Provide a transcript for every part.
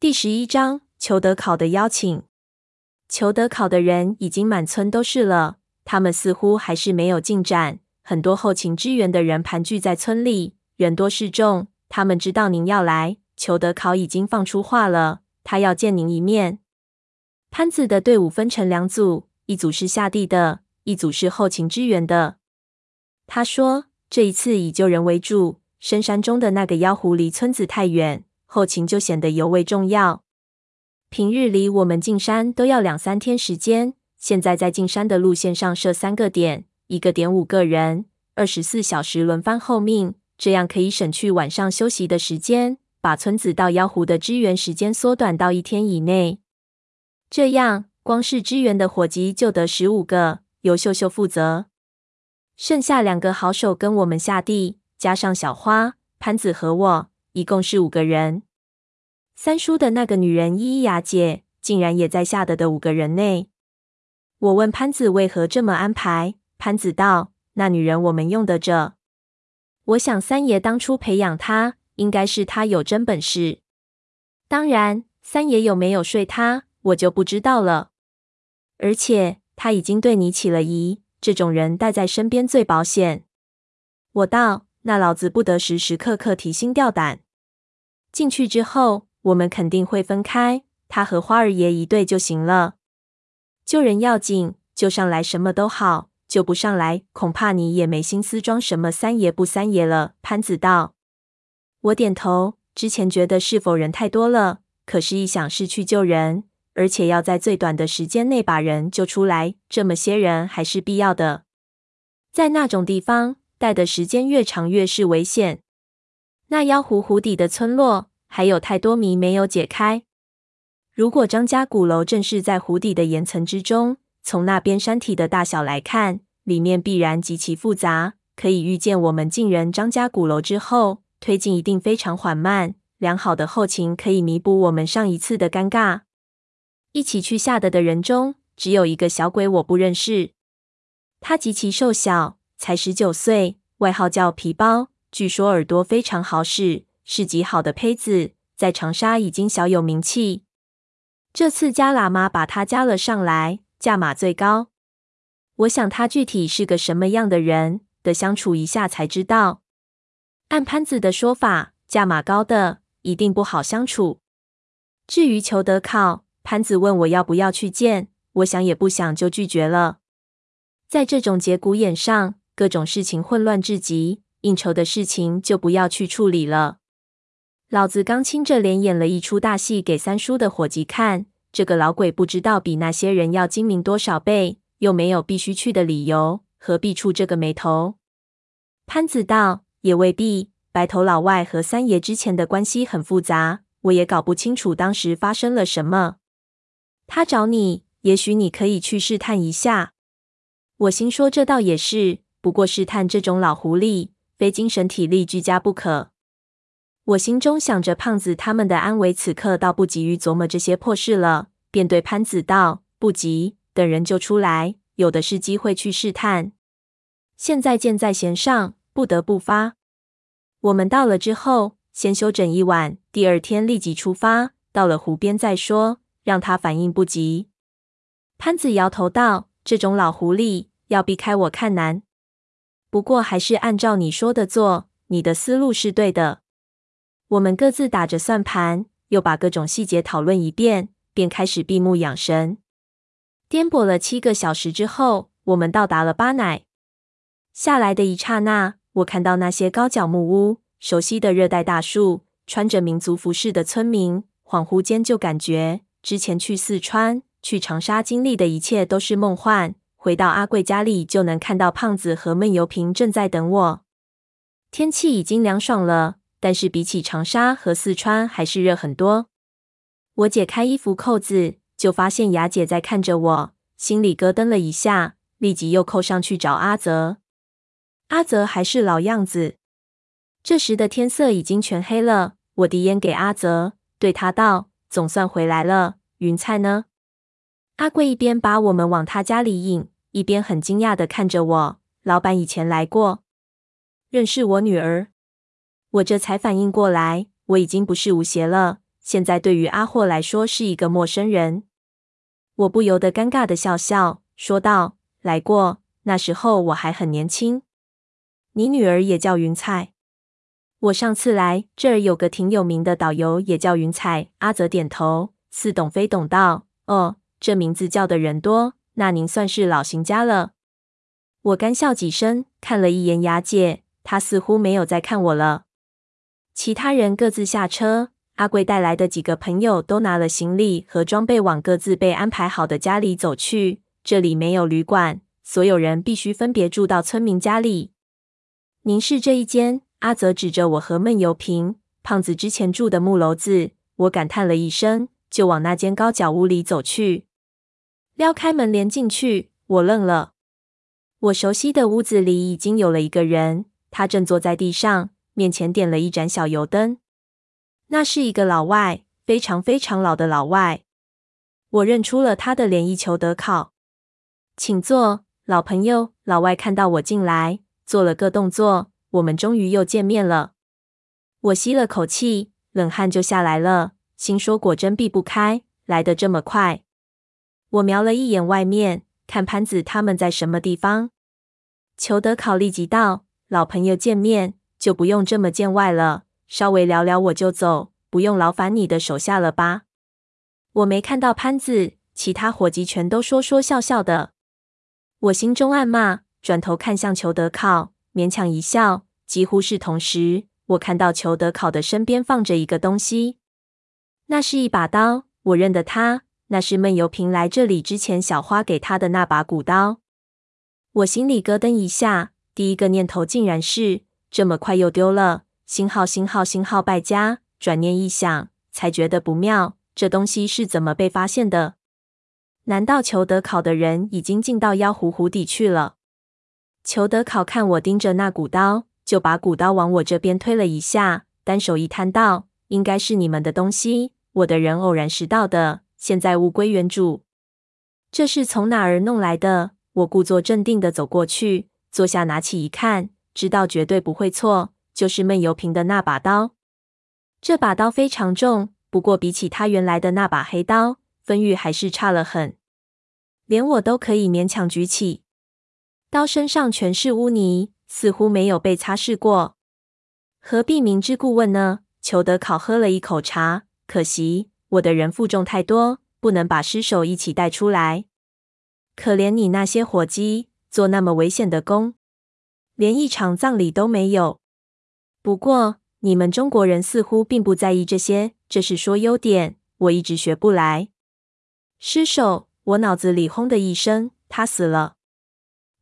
第十一章，裘德考的邀请。裘德考的人已经满村都是了，他们似乎还是没有进展。很多后勤支援的人盘踞在村里，人多势众。他们知道您要来，裘德考已经放出话了，他要见您一面。潘子的队伍分成两组，一组是下地的，一组是后勤支援的。他说，这一次以救人为主，深山中的那个妖狐离村子太远。后勤就显得尤为重要。平日里我们进山都要两三天时间，现在在进山的路线上设三个点，一个点五个人，二十四小时轮番候命，这样可以省去晚上休息的时间，把村子到妖狐的支援时间缩短到一天以内。这样光是支援的伙计就得十五个，由秀秀负责，剩下两个好手跟我们下地，加上小花、潘子和我。一共是五个人，三叔的那个女人依依雅姐竟然也在下的的五个人内。我问潘子为何这么安排，潘子道：“那女人我们用得着。我想三爷当初培养她，应该是她有真本事。当然，三爷有没有睡她，我就不知道了。而且她已经对你起了疑，这种人带在身边最保险。”我道。那老子不得时时刻刻提心吊胆。进去之后，我们肯定会分开，他和花儿爷一对就行了。救人要紧，救上来什么都好；救不上来，恐怕你也没心思装什么三爷不三爷了。潘子道。我点头。之前觉得是否人太多了，可是一想是去救人，而且要在最短的时间内把人救出来，这么些人还是必要的。在那种地方。待的时间越长，越是危险。那妖狐湖底的村落还有太多谜没有解开。如果张家鼓楼正是在湖底的岩层之中，从那边山体的大小来看，里面必然极其复杂。可以预见，我们进人张家鼓楼之后，推进一定非常缓慢。良好的后勤可以弥补我们上一次的尴尬。一起去下的的人中，只有一个小鬼我不认识，他极其瘦小。才十九岁，外号叫皮包。据说耳朵非常好使，是极好的胚子，在长沙已经小有名气。这次加喇嘛把他加了上来，价码最高。我想他具体是个什么样的人，得相处一下才知道。按潘子的说法，价码高的一定不好相处。至于裘德考，潘子问我要不要去见，我想也不想就拒绝了。在这种节骨眼上。各种事情混乱至极，应酬的事情就不要去处理了。老子刚亲着脸演了一出大戏给三叔的伙计看，这个老鬼不知道比那些人要精明多少倍，又没有必须去的理由，何必触这个霉头？潘子道：“也未必，白头老外和三爷之前的关系很复杂，我也搞不清楚当时发生了什么。他找你，也许你可以去试探一下。”我心说：“这倒也是。”不过试探这种老狐狸，非精神体力俱佳不可。我心中想着胖子他们的安危，此刻倒不急于琢磨这些破事了，便对潘子道：“不急，等人救出来，有的是机会去试探。现在箭在弦上，不得不发。我们到了之后，先休整一晚，第二天立即出发。到了湖边再说，让他反应不及。”潘子摇头道：“这种老狐狸，要避开我看难。”不过还是按照你说的做，你的思路是对的。我们各自打着算盘，又把各种细节讨论一遍，便开始闭目养神。颠簸了七个小时之后，我们到达了巴乃。下来的一刹那，我看到那些高脚木屋、熟悉的热带大树、穿着民族服饰的村民，恍惚间就感觉之前去四川、去长沙经历的一切都是梦幻。回到阿贵家里，就能看到胖子和闷油瓶正在等我。天气已经凉爽了，但是比起长沙和四川还是热很多。我解开衣服扣子，就发现雅姐在看着我，心里咯噔了一下，立即又扣上去找阿泽。阿泽还是老样子。这时的天色已经全黑了，我递烟给阿泽，对他道：“总算回来了，云菜呢？”阿贵一边把我们往他家里引，一边很惊讶的看着我。老板以前来过，认识我女儿。我这才反应过来，我已经不是吴邪了。现在对于阿霍来说是一个陌生人。我不由得尴尬的笑笑，说道：“来过，那时候我还很年轻。你女儿也叫云彩。我上次来这儿有个挺有名的导游，也叫云彩。”阿泽点头，似懂非懂道：“哦，这名字叫的人多，那您算是老行家了。”我干笑几声，看了一眼雅姐，她似乎没有再看我了。其他人各自下车，阿贵带来的几个朋友都拿了行李和装备往各自被安排好的家里走去。这里没有旅馆，所有人必须分别住到村民家里。您是这一间？阿泽指着我和闷油瓶、胖子之前住的木楼子。我感叹了一声，就往那间高脚屋里走去。撩开门帘进去，我愣了。我熟悉的屋子里已经有了一个人，他正坐在地上。面前点了一盏小油灯，那是一个老外，非常非常老的老外。我认出了他的脸，一裘德考，请坐，老朋友。老外看到我进来，做了个动作。我们终于又见面了。我吸了口气，冷汗就下来了，心说果真避不开，来得这么快。我瞄了一眼外面，看潘子他们在什么地方。裘德考立即道：“老朋友见面。”就不用这么见外了，稍微聊聊我就走，不用劳烦你的手下了吧？我没看到潘子，其他伙计全都说说笑笑的。我心中暗骂，转头看向裘德考，勉强一笑。几乎是同时，我看到裘德考的身边放着一个东西，那是一把刀，我认得他，那是闷油瓶来这里之前小花给他的那把古刀。我心里咯噔一下，第一个念头竟然是。这么快又丢了，星号星号星号败家。转念一想，才觉得不妙。这东西是怎么被发现的？难道裘德考的人已经进到妖狐湖底去了？裘德考看我盯着那古刀，就把古刀往我这边推了一下，单手一摊道：“应该是你们的东西，我的人偶然拾到的，现在物归原主。”这是从哪儿弄来的？我故作镇定地走过去，坐下，拿起一看。知道绝对不会错，就是闷油瓶的那把刀。这把刀非常重，不过比起他原来的那把黑刀，分玉还是差了很，连我都可以勉强举起。刀身上全是污泥，似乎没有被擦拭过。何必明知故问呢？裘德考喝了一口茶，可惜我的人负重太多，不能把尸首一起带出来。可怜你那些伙计，做那么危险的工。连一场葬礼都没有。不过你们中国人似乎并不在意这些，这是说优点，我一直学不来。尸首，我脑子里轰的一声，他死了。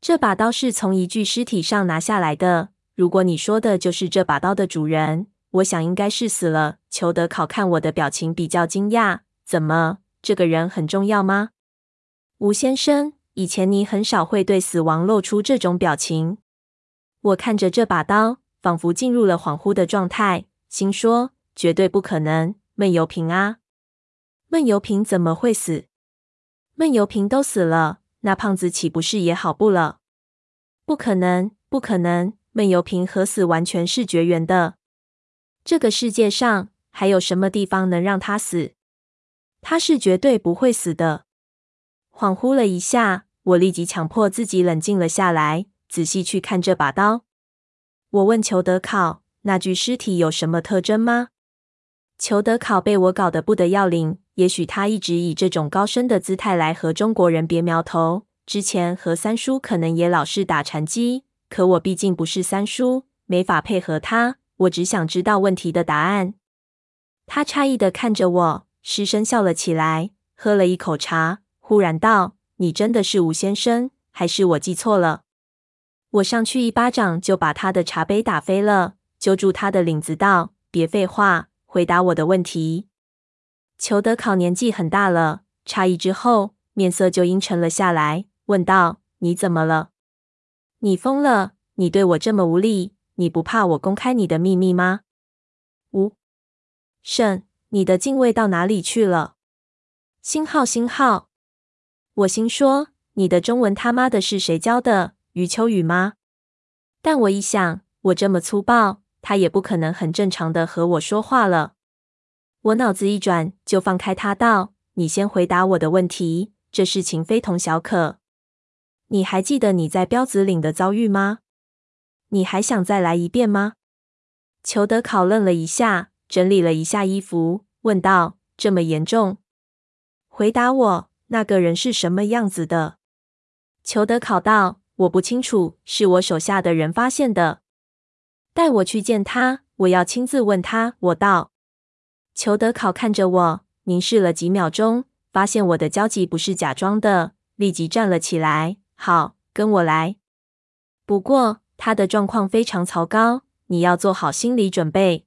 这把刀是从一具尸体上拿下来的。如果你说的就是这把刀的主人，我想应该是死了。裘德考看我的表情比较惊讶，怎么，这个人很重要吗？吴先生，以前你很少会对死亡露出这种表情。我看着这把刀，仿佛进入了恍惚的状态，心说：绝对不可能，闷油瓶啊！闷油瓶怎么会死？闷油瓶都死了，那胖子岂不是也好不了？不可能，不可能！闷油瓶和死完全是绝缘的。这个世界上还有什么地方能让他死？他是绝对不会死的。恍惚了一下，我立即强迫自己冷静了下来。仔细去看这把刀，我问裘德考：“那具尸体有什么特征吗？”裘德考被我搞得不得要领。也许他一直以这种高深的姿态来和中国人别苗头。之前和三叔可能也老是打禅机，可我毕竟不是三叔，没法配合他。我只想知道问题的答案。他诧异地看着我，失声笑了起来，喝了一口茶，忽然道：“你真的是吴先生，还是我记错了？”我上去一巴掌就把他的茶杯打飞了，揪住他的领子道：“别废话，回答我的问题。”裘德考年纪很大了，诧异之后面色就阴沉了下来，问道：“你怎么了？你疯了？你对我这么无礼，你不怕我公开你的秘密吗？”吴胜，你的敬畏到哪里去了？星号星号，我心说：“你的中文他妈的是谁教的？”余秋雨吗？但我一想，我这么粗暴，他也不可能很正常的和我说话了。我脑子一转，就放开他道：“你先回答我的问题，这事情非同小可。你还记得你在镖子岭的遭遇吗？你还想再来一遍吗？”裘德考愣了一下，整理了一下衣服，问道：“这么严重？回答我，那个人是什么样子的？”裘德考道：“我不清楚，是我手下的人发现的。带我去见他，我要亲自问他。”我道。裘德考看着我，凝视了几秒钟，发现我的焦急不是假装的，立即站了起来。好，跟我来。不过他的状况非常糟糕，你要做好心理准备。